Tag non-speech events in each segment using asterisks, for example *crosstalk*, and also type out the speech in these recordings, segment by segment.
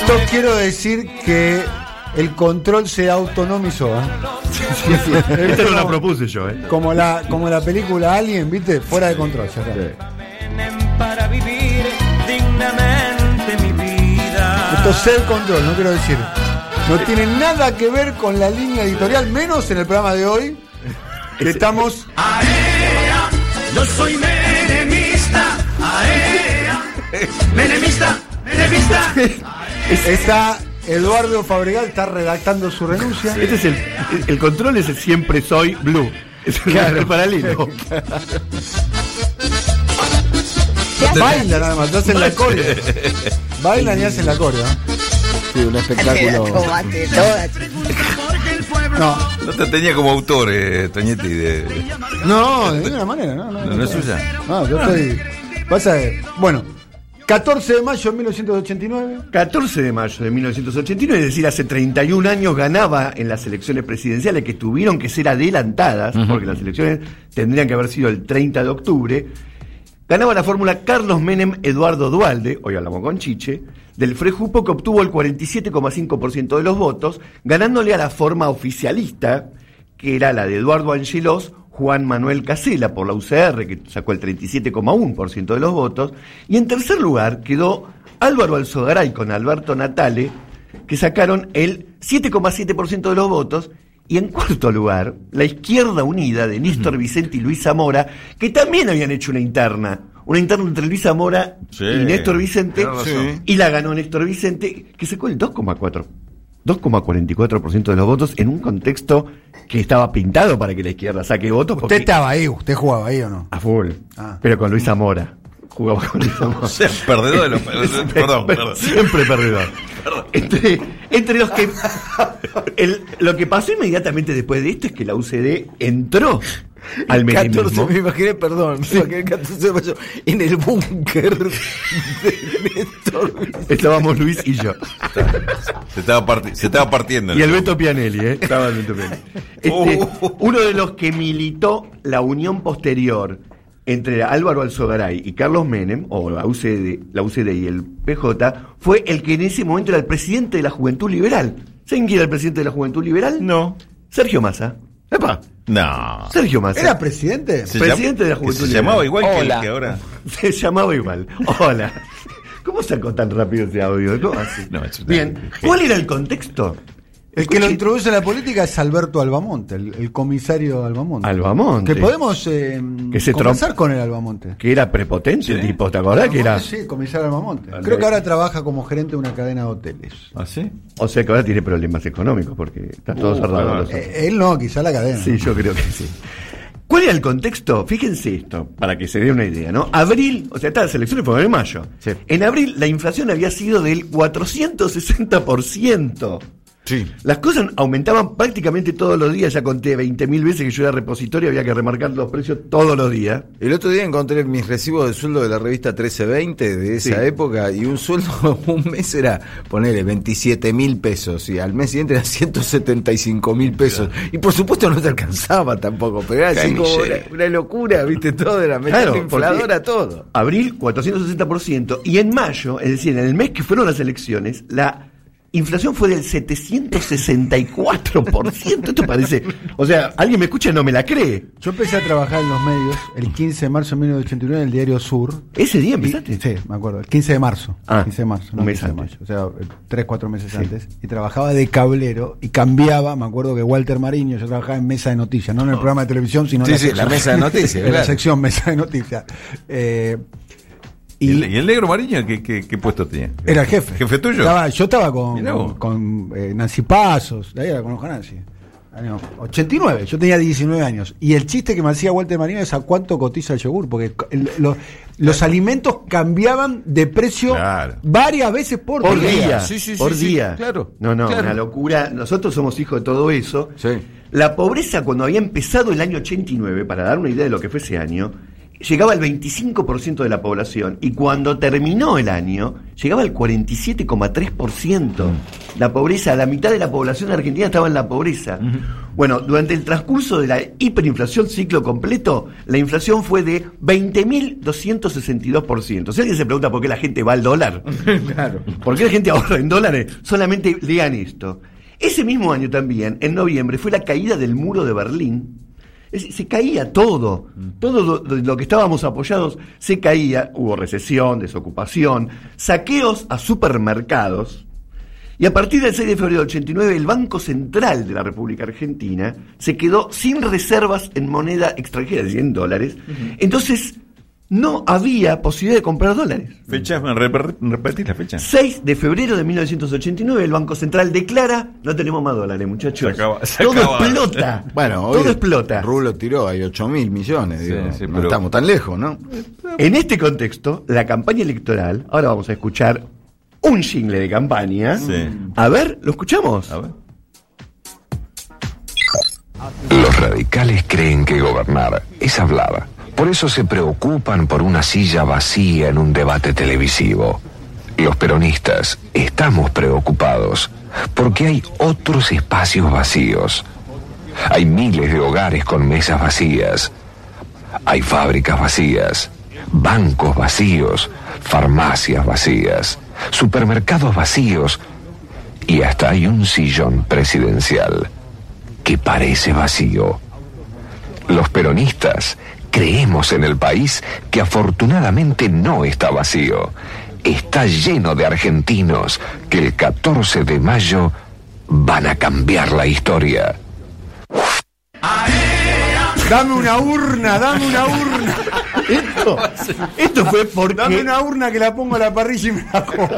Esto quiero decir que el control se autonomizó. ¿eh? Esto no lo propuse yo, ¿eh? Como la, como la película Alien, ¿viste? Fuera de control. ya está. para vivir dignamente mi vida. Esto es self-control, no quiero decir. No tiene nada que ver con la línea editorial, menos en el programa de hoy. Que estamos. Aea, yo soy menemista. Aea, menemista, menemista. Está Eduardo Fabregal, está redactando su renuncia. Este es el, el control es el siempre soy blue. Es el, Claro. *laughs* el paralelo. Baila nada más, hacen la coreo. Bailan y hacen la coreo. Sí, un espectáculo. No, No te tenía como autor, eh, Toñetti. De... no, de ninguna manera, no. No, No, no es suya. No, yo estoy. Pasa de- Bueno, 14 de mayo de 1989. 14 de mayo de 1989, es decir, hace 31 años ganaba en las elecciones presidenciales que tuvieron que ser adelantadas, porque las elecciones tendrían que haber sido el 30 de octubre. Ganaba la fórmula Carlos Menem Eduardo Dualde, hoy hablamos con Chiche, del Frejupo que obtuvo el 47,5% de los votos, ganándole a la forma oficialista, que era la de Eduardo Angelos, Juan Manuel Casela por la UCR, que sacó el 37,1% de los votos, y en tercer lugar quedó Álvaro Alzogaray con Alberto Natale, que sacaron el 7,7% de los votos, y en cuarto lugar, la Izquierda Unida de Néstor Vicente y Luis Zamora, que también habían hecho una interna, una interna entre Luis Zamora Sí, y Néstor Vicente, y la ganó Néstor Vicente, que sacó el 2,4%. 2,44% de los votos en un contexto que estaba pintado para que la izquierda saque votos. Usted estaba ahí, usted jugaba ahí o no. a full. Ah. Pero con Luis Zamora. Jugaba con Luis Zamora. O *laughs* sea, perdedor de los. *laughs* perdón, perdón. Siempre perdedor. Entre, entre los que. el- lo que pasó inmediatamente después de esto es que la UCD entró al 14, menemismo. me imaginé, perdón, me imaginé el 14 de mayo en el búnker de Néstor. Estábamos Luis y yo. Se estaba, parti- se estaba partiendo. Y el Beto Pianelli, ¿eh? Estaba el Beto Pianelli. Este, Oh. Uno de los que militó la unión posterior entre Álvaro Alzogaray y Carlos Menem, o la UCD, la UCD y el PJ, fue el que en ese momento era el presidente de la Juventud Liberal. ¿Saben quién era el presidente de la Juventud Liberal? No. Sergio Massa. ¡Epa! No. Sergio Massa. ¿Era presidente? Se presidente de la Juventud Se llamaba igual que el que ahora. *laughs* Se llamaba igual. Hola. ¿Cómo sacó tan rápido ese audio? ¿Cómo así? No, Bien. ¿Cuál era el contexto? El que lo introduce en la política es Alberto Albamonte, el, el comisario Albamonte. Albamonte. Que podemos eh, Que se conversar con el Albamonte. Que era prepotente el tipo, ¿te acordás? Que era. Sí, comisario Albamonte. Al Creo que ahora trabaja como gerente de una cadena de hoteles. ¿Ah, sí? O sea que ahora tiene problemas económicos porque está todo Uh, cerrado. Eh, él no, quizá la cadena. Sí, yo creo que sí. ¿Cuál era el contexto? Fíjense esto, para que se dé una idea, ¿no? Abril, o sea, estas elecciones fueron en mayo. Sí. En abril la inflación había sido del 460%. Sí. Las cosas aumentaban prácticamente todos los días. Ya conté 20.000 veces que yo era repositorio, había que remarcar los precios todos los días. El otro día encontré mis recibos de sueldo de la revista 1320 de esa Sí. época y un sueldo *laughs* un mes era, ponele, 27 mil pesos y al mes siguiente era 175 mil pesos. Y por supuesto no te alcanzaba tampoco, pero era así como una, locura, viste, todo era Claro, infladora todo. Abril 460% y en mayo, es decir, en el mes que fueron las elecciones, la inflación fue del 764%. Esto parece, o sea, alguien me escucha y no me la cree. Yo empecé a trabajar en los medios el 15 de marzo de 1989 en el diario Sur. Ese día Y- empezaste. sí, me acuerdo. El 15 de marzo. Ah, 15 de marzo. un no, mes 15 de antes. O sea, eh, tres, cuatro meses antes. Y trabajaba de cablero y cambiaba. Me acuerdo que Walter Mariño, yo trabajaba en mesa de noticias, no en el programa de televisión, sino Sí, en sí, la mesa de noticias, en la sección mesa de noticias. *laughs* Eh, ¿Y, y el, negro Mariño qué, qué, qué puesto tenía? era el jefe. ¿Jefe tuyo? Estaba- yo estaba con, con, eh, Nancy Pasos, de ahí la conozco a Nancy. Año 89, yo tenía 19 años. Y el chiste que me hacía Walter Marino es a cuánto cotiza el yogur, porque el- lo- los alimentos cambiaban de precio Claro. varias veces por, Por día. día, Sí, sí, sí, por sí, día. claro, No, no, claro. una locura. Nosotros somos hijos de todo eso. Sí. La pobreza cuando había empezado el año 89, para dar una idea de lo que fue ese año, llegaba al 25% de la población y cuando terminó el año llegaba al 47,3%. La pobreza, la mitad de la población argentina estaba en la pobreza. Bueno, durante el transcurso de la hiperinflación ciclo completo, la inflación fue de 20.262%. Si alguien se pregunta por qué la gente va al dólar, *laughs* claro. ¿por qué la gente ahorra en dólares? Solamente lean esto. Ese mismo año también, en noviembre, fue la caída del muro de Berlín. Es se caía todo, todo lo, lo que estábamos apoyados se caía, hubo recesión, desocupación, saqueos a supermercados, y a partir del 6 de febrero del 89, el Banco Central de la República Argentina se quedó sin reservas en moneda extranjera, es decir, en dólares. Entonces, no había posibilidad de comprar dólares. Fecha, rep- repetí la fecha. 6 de febrero de 1989, el Banco Central declara, no tenemos más dólares, muchachos. Se acaba- se Todo acaba. explota. *laughs* Bueno, hoy todo explota. Rulo tiró, hay 8 mil millones. Sí, digo, sí, no pero- estamos tan lejos, ¿no? En este contexto, la campaña electoral, ahora vamos a escuchar un jingle de campaña. Sí. A ver, ¿lo escuchamos? A ver. Los radicales creen que gobernar es hablar. Por eso se preocupan por una silla vacía en un debate televisivo. Los peronistas estamos preocupados porque hay otros espacios vacíos. Hay miles de hogares con mesas vacías. Hay fábricas vacías, bancos vacíos, farmacias vacías, supermercados vacíos y hasta hay un sillón presidencial que parece vacío. Los peronistas creemos en el país que afortunadamente no está vacío. Está lleno de argentinos que el 14 de mayo van a cambiar la historia. Dame una urna, dame una urna. Esto, esto fue porque. Dame una urna que la pongo a la parrilla y me la como.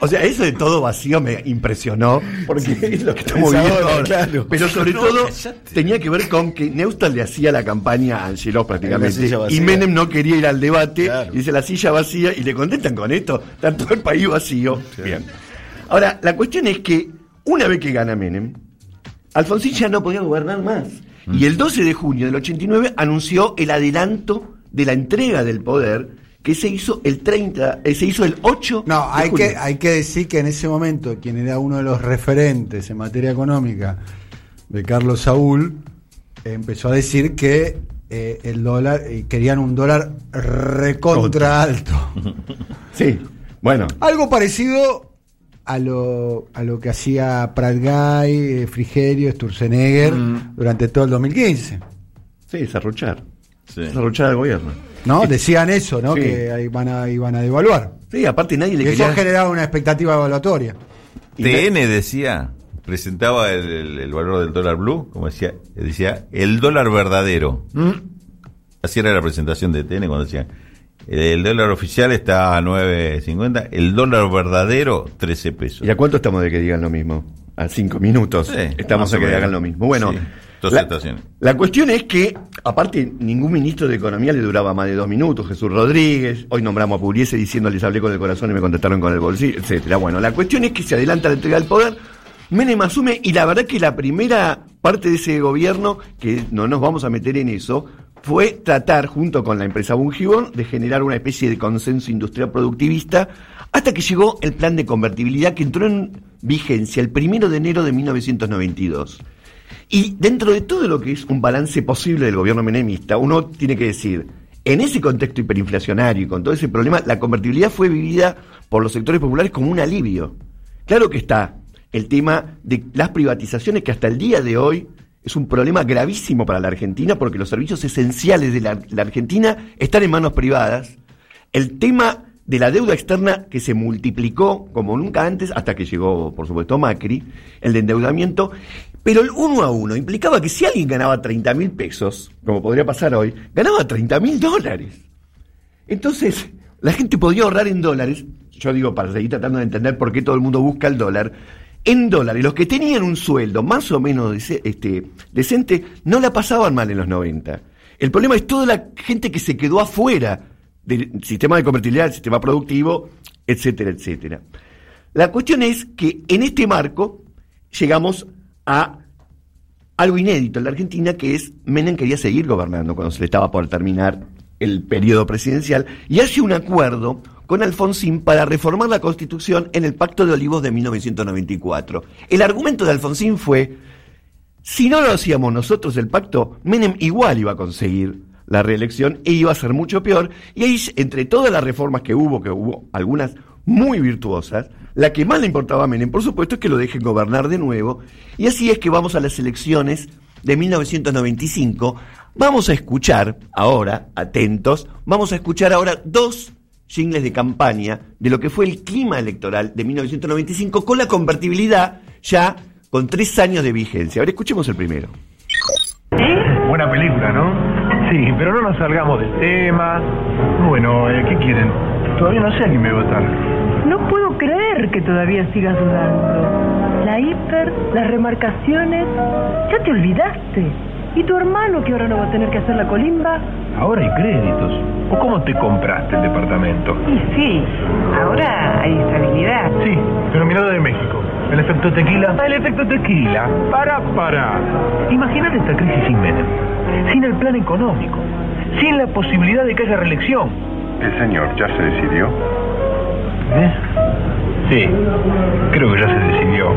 O sea, eso de todo vacío me impresionó, porque es lo que estamos Es viviendo ahora, ahora. claro. Pero sobre todo tenía que ver con que Neustadt le hacía la campaña a Angeló prácticamente, y Menem no quería ir al debate, Claro. y dice la silla vacía, y le contestan con esto, está todo el país vacío. Bien. Ahora, la cuestión es que una vez que gana Menem, Alfonsín ya no podía gobernar más. Mm. Y el 12 de junio del 89 anunció el adelanto de la entrega del poder que se hizo el 30, eh, se hizo el 8 No, de hay que, hay que decir que en ese momento quien era uno de los referentes en materia económica de Carlos Saúl empezó a decir que eh, el dólar, eh, querían un dólar recontra alto. *laughs* Sí, bueno, Algo parecido a lo, a lo que hacía Prat Guy, eh, Frigerio, Sturzenegger durante todo el 2015. sí, desarrollar. Sí. Al gobierno. ¿No? Decían eso, ¿no? Sí. Que ahí van a, iban a devaluar. Sí, aparte nadie Y le eso quería... generaba una expectativa evaluatoria. y TN decía, presentaba el, el- el valor del dólar blue, como decía, decía el dólar verdadero. Mm. Así era la presentación de TN cuando decía, el dólar oficial está a 9.50, el dólar verdadero 13 pesos. ¿Y a cuánto estamos de que digan lo mismo? A cinco minutos. Sí, estamos a que hagan lo mismo. Bueno, Sí, dos la, estaciones. la cuestión es que, aparte, ningún ministro de Economía le duraba más de dos minutos. Jesús Rodríguez, hoy nombramos a Pugliese diciendo les hablé con el corazón y me contestaron con el bolsillo, etcétera. Bueno, la cuestión es que se adelanta la entrega del poder. Menem asume y la verdad que la primera parte de ese gobierno, que no nos vamos a meter en eso, fue tratar, junto con la empresa Bungibón, de generar una especie de consenso industrial productivista, hasta que llegó el plan de convertibilidad que entró en vigencia el primero de enero de 1992. Y dentro de todo lo que es un balance posible del gobierno menemista, uno tiene que decir, en ese contexto hiperinflacionario y con todo ese problema, la convertibilidad fue vivida por los sectores populares como un alivio. Claro que está el tema de las privatizaciones que hasta el día de hoy es un problema gravísimo para la Argentina porque los servicios esenciales de la, Argentina están en manos privadas. El tema de la deuda externa que se multiplicó como nunca antes hasta que llegó, por supuesto, Macri, el de endeudamiento, pero el uno a uno implicaba que si alguien ganaba 30 mil pesos, como podría pasar hoy, ganaba 30 mil dólares. Entonces, la gente podía ahorrar en dólares, yo digo para seguir tratando de entender por qué todo el mundo busca el dólar, en dólares. Los que tenían un sueldo más o menos este, decente no la pasaban mal en los 90. El problema es toda la gente que se quedó afuera del sistema de convertibilidad, del sistema productivo, etcétera, etcétera. La cuestión es que en este marco llegamos a algo inédito en la Argentina, que es Menem quería seguir gobernando cuando se le estaba por terminar el periodo presidencial, y hace un acuerdo con Alfonsín para reformar la Constitución en el Pacto de Olivos de 1994. El argumento de Alfonsín fue, si no lo hacíamos nosotros el pacto, Menem igual iba a conseguir la reelección e iba a ser mucho peor. Y ahí, entre todas las reformas que hubo, que hubo algunas muy virtuosas, la que más le importaba a Menem, por supuesto, es que lo dejen gobernar de nuevo. Y así es que vamos a las elecciones de 1995. Vamos a escuchar ahora, atentos, vamos a escuchar ahora dos jingles de campaña de lo que fue el clima electoral de 1995 con la convertibilidad ya con tres años de vigencia. Ahora escuchemos el primero. Buena película, ¿no? Sí, pero no nos salgamos del tema. Bueno, eh, ¿qué quieren? Todavía no sé a quién me votar. Que todavía sigas dudando. La hiper, las remarcaciones, ya te olvidaste. ¿Y tu hermano que ahora no va a tener que hacer la colimba? Ahora hay créditos. ¿O cómo te compraste el departamento? Y sí, ahora hay estabilidad. Sí, pero mirado de México. ¿El efecto tequila? El efecto tequila. Para, para. Imagínate esta crisis sin Menem. Sin el plan económico. Sin la posibilidad de que haya reelección. El señor ya se decidió. ¿Eh? Sí, creo que ya se decidió.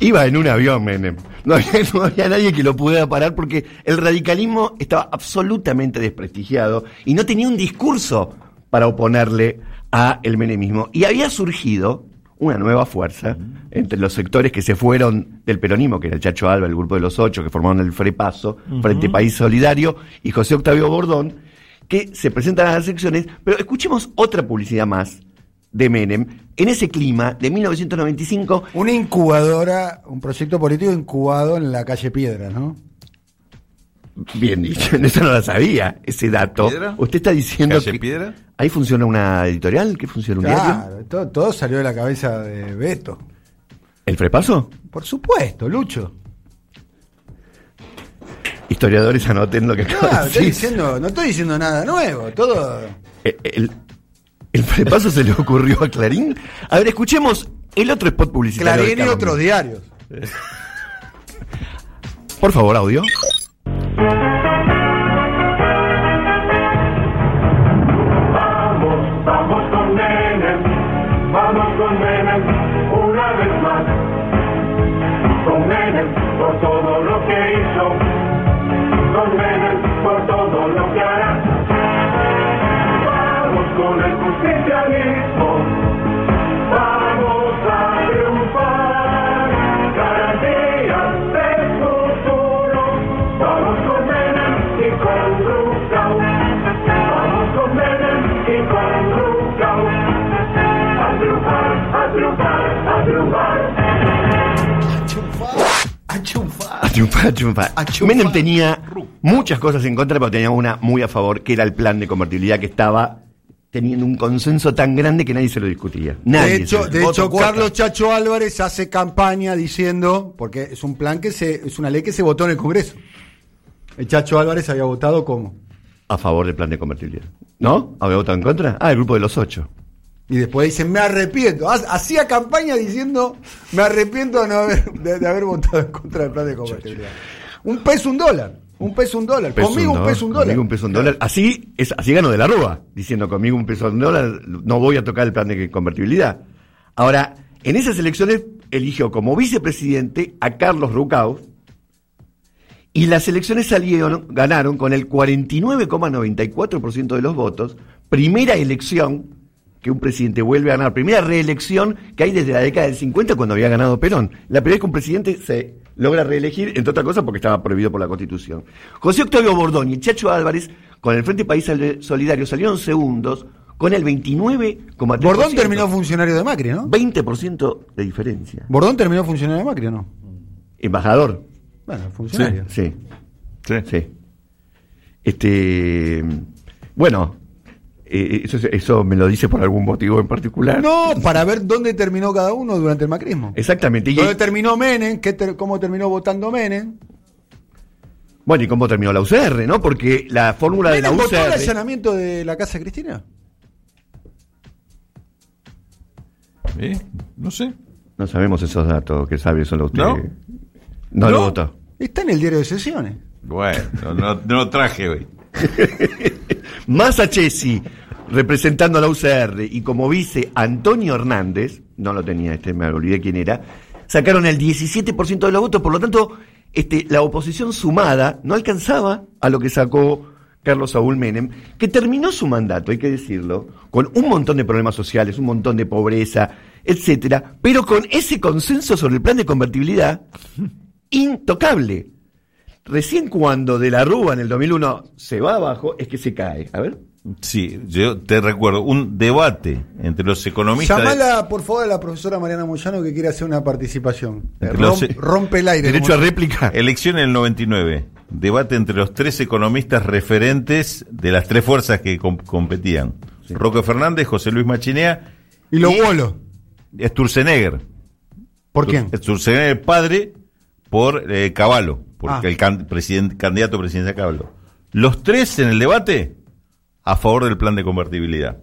Iba en un avión, Menem. No había, no había nadie que lo pudiera parar porque el radicalismo estaba absolutamente desprestigiado y no tenía un discurso para oponerle a el menemismo. Y había surgido una nueva fuerza entre los sectores que se fueron del peronismo, que era el Chacho Alba, el grupo de los ocho, que formaron el Frepaso, Frente País Solidario, y José Octavio Bordón, que se presentan a las elecciones. Pero escuchemos otra publicidad más de Menem en ese clima de 1995 Una incubadora, un proyecto político incubado en la calle Piedra, ¿no? Bien dicho, *laughs* eso no lo sabía, ese dato. ¿Piedra? Usted está diciendo ¿Calle que Piedra? ahí funciona una editorial, ¿qué funciona un diario? Claro, todo, todo salió de la cabeza de Beto. ¿El Frepaso? Por supuesto, Lucho. Historiadores anoten lo que acabo Claro, de estoy diciendo, no estoy diciendo nada nuevo, todo. Eh, El, el Frepaso se le ocurrió a Clarín. A ver, escuchemos el otro spot publicitario. Clarín y otros diarios. *laughs* Por favor, audio. A. Menem tenía muchas cosas en contra, pero tenía una muy a favor, que era el plan de convertibilidad que estaba teniendo un consenso tan grande que nadie se lo discutía. Nadie de hecho, de hecho. Carlos Chacho Álvarez hace campaña diciendo, porque es un plan que se, es una ley que se votó en el Congreso. El Chacho Álvarez había votado como. a favor del plan de convertibilidad. ¿No? ¿Había votado en contra? Ah, el grupo de los ocho. Y después dicen, me arrepiento. Ha- Hacía campaña diciendo, me arrepiento de, no haber, de, de haber votado en contra del plan de convertibilidad. Un peso, un dólar. Un peso, un dólar. Peso Conmigo un peso, un dólar. Conmigo un peso, un dólar. Así, es, así ganó de la Rúa, diciendo conmigo un peso, un dólar, no voy a tocar el plan de convertibilidad. Ahora, en esas elecciones eligió como vicepresidente a Carlos Rucao y las elecciones salieron, ganaron con el 49,94% de los votos. Primera elección que un presidente vuelve a ganar, primera reelección que hay desde la década del 50 cuando había ganado Perón. La primera vez que un presidente se logra reelegir, entre otras cosas porque estaba prohibido por la Constitución. José Octavio Bordón y Chacho Álvarez, con el Frente País Solidario, salieron segundos con el 29,3%. Bordón terminó funcionario de Macri, ¿no? 20% de diferencia. Bordón terminó funcionario de Macri, ¿o no? Embajador. Bueno, funcionario. Sí. Sí. Este. Bueno, eh, eso, eso me lo dice por algún motivo en particular. No, para ver dónde terminó cada uno durante el macrismo. Exactamente. Y, ¿Dónde terminó Menem? ¿Qué ter- ¿Cómo terminó votando Menem? bueno, ¿y cómo terminó la UCR, no? Porque la fórmula de la ¿Menem votó el UCR. allanamiento de la casa de Cristina? ¿Eh? No sé. No sabemos esos datos que sabe solo usted. ¿No? No, lo ¿No? votó. Está en el diario de sesiones. Bueno, no, no, no lo traje hoy. *laughs* Massa Chesi, representando a la UCR, y como vice Antonio Hernández, no lo tenía este, me olvidé quién era, sacaron el 17% de los votos, por lo tanto, este, la oposición sumada no alcanzaba a lo que sacó Carlos Saúl Menem, que terminó su mandato, hay que decirlo, con un montón de problemas sociales, un montón de pobreza, etcétera, pero con ese consenso sobre el plan de convertibilidad intocable. Recién cuando de la Rúa en el 2001 se va abajo, es que se cae. A ver. Sí, yo te recuerdo un debate entre los economistas. de- Llamala, por favor, a la profesora Mariana Moyano que quiere hacer una participación. Eh, rom- los- rompe el aire. Derecho a réplica. Elección en el 99. Debate entre los tres economistas referentes de las tres fuerzas que com- competían. Roque Fernández, José Luis Machinea Y los bolos. Sturzenegger. ¿Por quién? Sturzenegger padre por eh, Caballo, porque Ah. el can- presidente- candidato presidencial Caballo. Los tres en el debate a favor del plan de convertibilidad.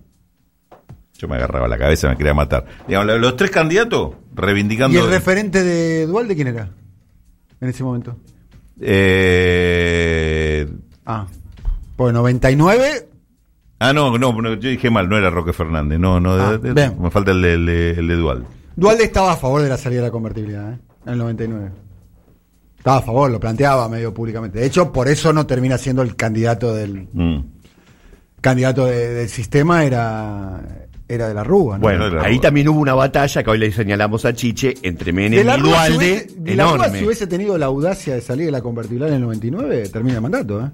Yo me agarraba la cabeza, me quería matar. Digamos, los tres candidatos reivindicando. ¿Y el referente de Dualde quién era? En ese momento. Eh, Ah. Pues 99. ah, no, no, yo dije mal, no era Roque Fernández, no, no, Ah, de- de- me falta el de, el de, el de Dual. Dualde estaba a favor de la salida de la convertibilidad, ¿eh? En el 99. Estaba a favor, lo planteaba medio públicamente. De hecho, por eso no termina siendo el candidato del Mm. candidato de- del sistema, era, era de la Rúa. ¿no? Bueno, la ahí Rúa. también hubo una batalla que hoy le señalamos a Chiche entre Menem de la y Rúa, si Dualde, hubiese, de la Rúa, si hubiese tenido la audacia de salir de la convertibilidad en el 99, termina el mandato, ¿eh?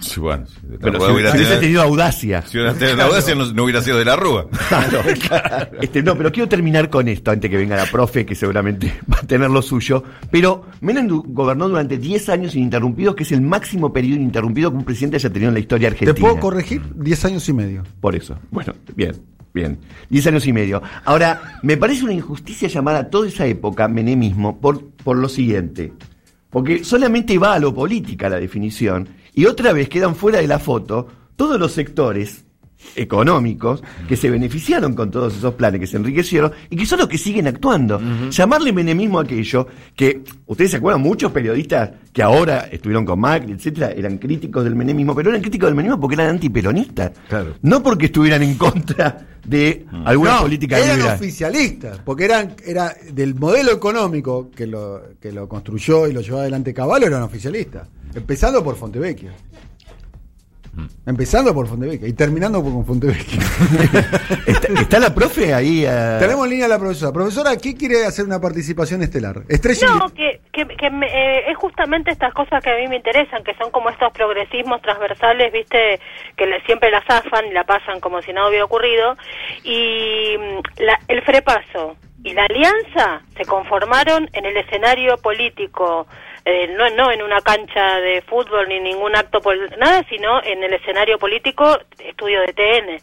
Sí, bueno, si la Pero Rúa si, hubiera si hubiese tenido- tenido audacia. si hubiera tenido la audacia, no, no hubiera sido de la Rúa. *laughs* Claro, claro. Este, no, pero quiero terminar con esto antes que venga la profe, que seguramente *laughs* va a tener lo suyo. Pero Menem du- gobernó durante 10 años ininterrumpidos, que es el máximo periodo ininterrumpido que un presidente haya tenido en la historia argentina. ¿Te puedo corregir? 10 años y medio. Por eso. Bueno, bien, bien. Diez años y medio. Ahora, me parece una injusticia llamar a toda esa época menemismo por, por lo siguiente. Porque solamente va a lo política la definición y otra vez quedan fuera de la foto todos los sectores económicos que se beneficiaron con todos esos planes, que se enriquecieron y que son los que siguen actuando. Llamarle menemismo a aquello que, ustedes se acuerdan, muchos periodistas que ahora estuvieron con Macri, etcétera, eran críticos del menemismo, pero eran críticos del menemismo porque eran antiperonistas. Claro. No porque estuvieran en contra de alguna No, política eran liberal. oficialistas, porque eran era del modelo económico que lo, que lo construyó y lo llevó adelante Caballo, eran oficialistas. Empezando por Fontevecchia. Empezando por Fontevecchia y terminando por con Fontevecchia. *laughs* ¿Está, está la profe ahí? eh? Tenemos en línea a la profesora. Profesora, ¿qué quiere hacer una participación estelar? Estrella No, que, que, que me- eh, es justamente estas cosas que a mí me interesan, que son como estos progresismos transversales, viste, que le- siempre la zafan y la pasan como si nada hubiera ocurrido. Y mm, la- el frepaso y la alianza se conformaron en el escenario político, eh, no, no en una cancha de fútbol ni ningún acto, pol- nada, sino en el escenario político, estudio de TN.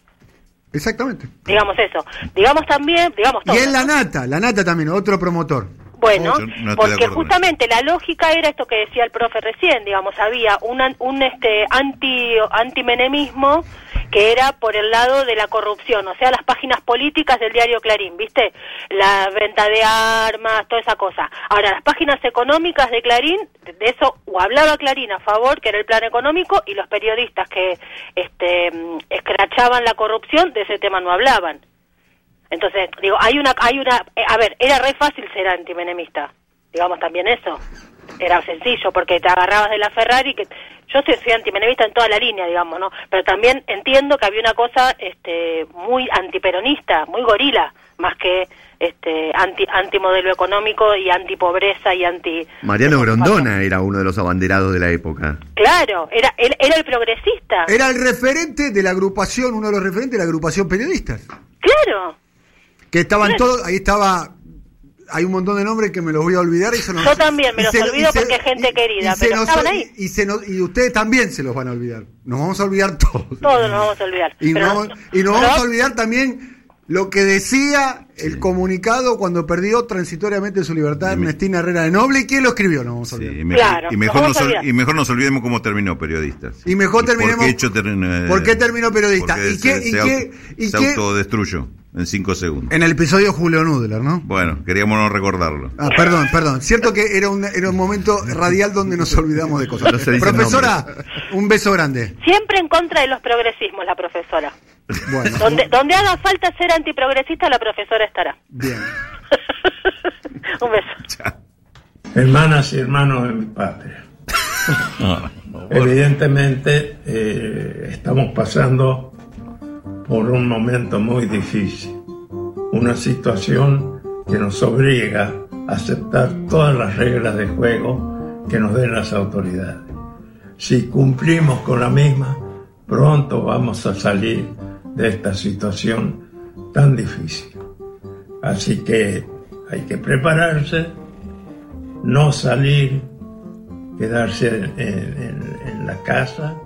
Exactamente. Digamos eso. Digamos también, digamos todo. Y en la Nata, la Nata también, otro promotor. Bueno, no porque justamente la lógica era esto que decía el profe recién, digamos, había un, un este anti antimenemismo que era por el lado de la corrupción, o sea, las páginas políticas del diario Clarín, ¿viste? La venta de armas, toda esa cosa. Ahora, las páginas económicas de Clarín, de eso o hablaba Clarín a favor, que era el plan económico, y los periodistas que este mm, escrachaban la corrupción, de ese tema no hablaban. Entonces, digo, hay una, hay una, eh, a ver, era re fácil ser antimenemista, digamos también eso, era sencillo porque te agarrabas de la Ferrari, que yo soy, soy antimenemista en toda la línea, digamos, ¿no? Pero también entiendo que había una cosa, este, muy antiperonista, muy gorila, más que, este, anti, antimodelo económico y antipobreza y anti. Mariano Grondona era uno de los abanderados de la época. Claro, era, él era el progresista, Era el referente de la agrupación, uno de los referentes de la agrupación periodistas. claro. Que estaban todos, ahí estaba, hay un montón de nombres que me los voy a olvidar y se nos- Yo también me los se- olvido se- porque es gente y- querida, y se pero nos- estaban ahí. Y, se nos- y ustedes también se los van a olvidar. Nos vamos a olvidar todos. Todos nos vamos a olvidar. Y, Pero nos, nos pero vamos a olvidar también lo que decía el comunicado cuando perdió transitoriamente su libertad Ernestina Herrera de Noble y quién lo escribió, no vamos a olvidar. Y mejor, Claro, y, mejor nos y mejor nos olvidemos cómo terminó periodistas. Y mejor terminemos- ¿Por qué, hecho ter- ¿Por qué terminó periodista? ¿Y qué- se, y se qué- auto- y se qué- autodestruyó en cinco segundos. En el episodio Julio Nudler, ¿no? Bueno, queríamos no recordarlo. Ah, perdón, perdón. Cierto que era un, era un momento radial donde nos olvidamos de cosas. No Profesora, un beso grande. Siempre en contra de los progresismos, la profesora. Bueno, Donde, donde haga falta ser antiprogresista, la profesora estará. bien. *laughs* Un beso. Hermanas y hermanos de mi patria. Evidentemente eh, estamos pasando por un momento muy difícil, una situación que nos obliga a aceptar todas las reglas de juego que nos den las autoridades. Si cumplimos con la misma, pronto vamos a salir de esta situación tan difícil. Así que hay que prepararse, no salir, quedarse en, la casa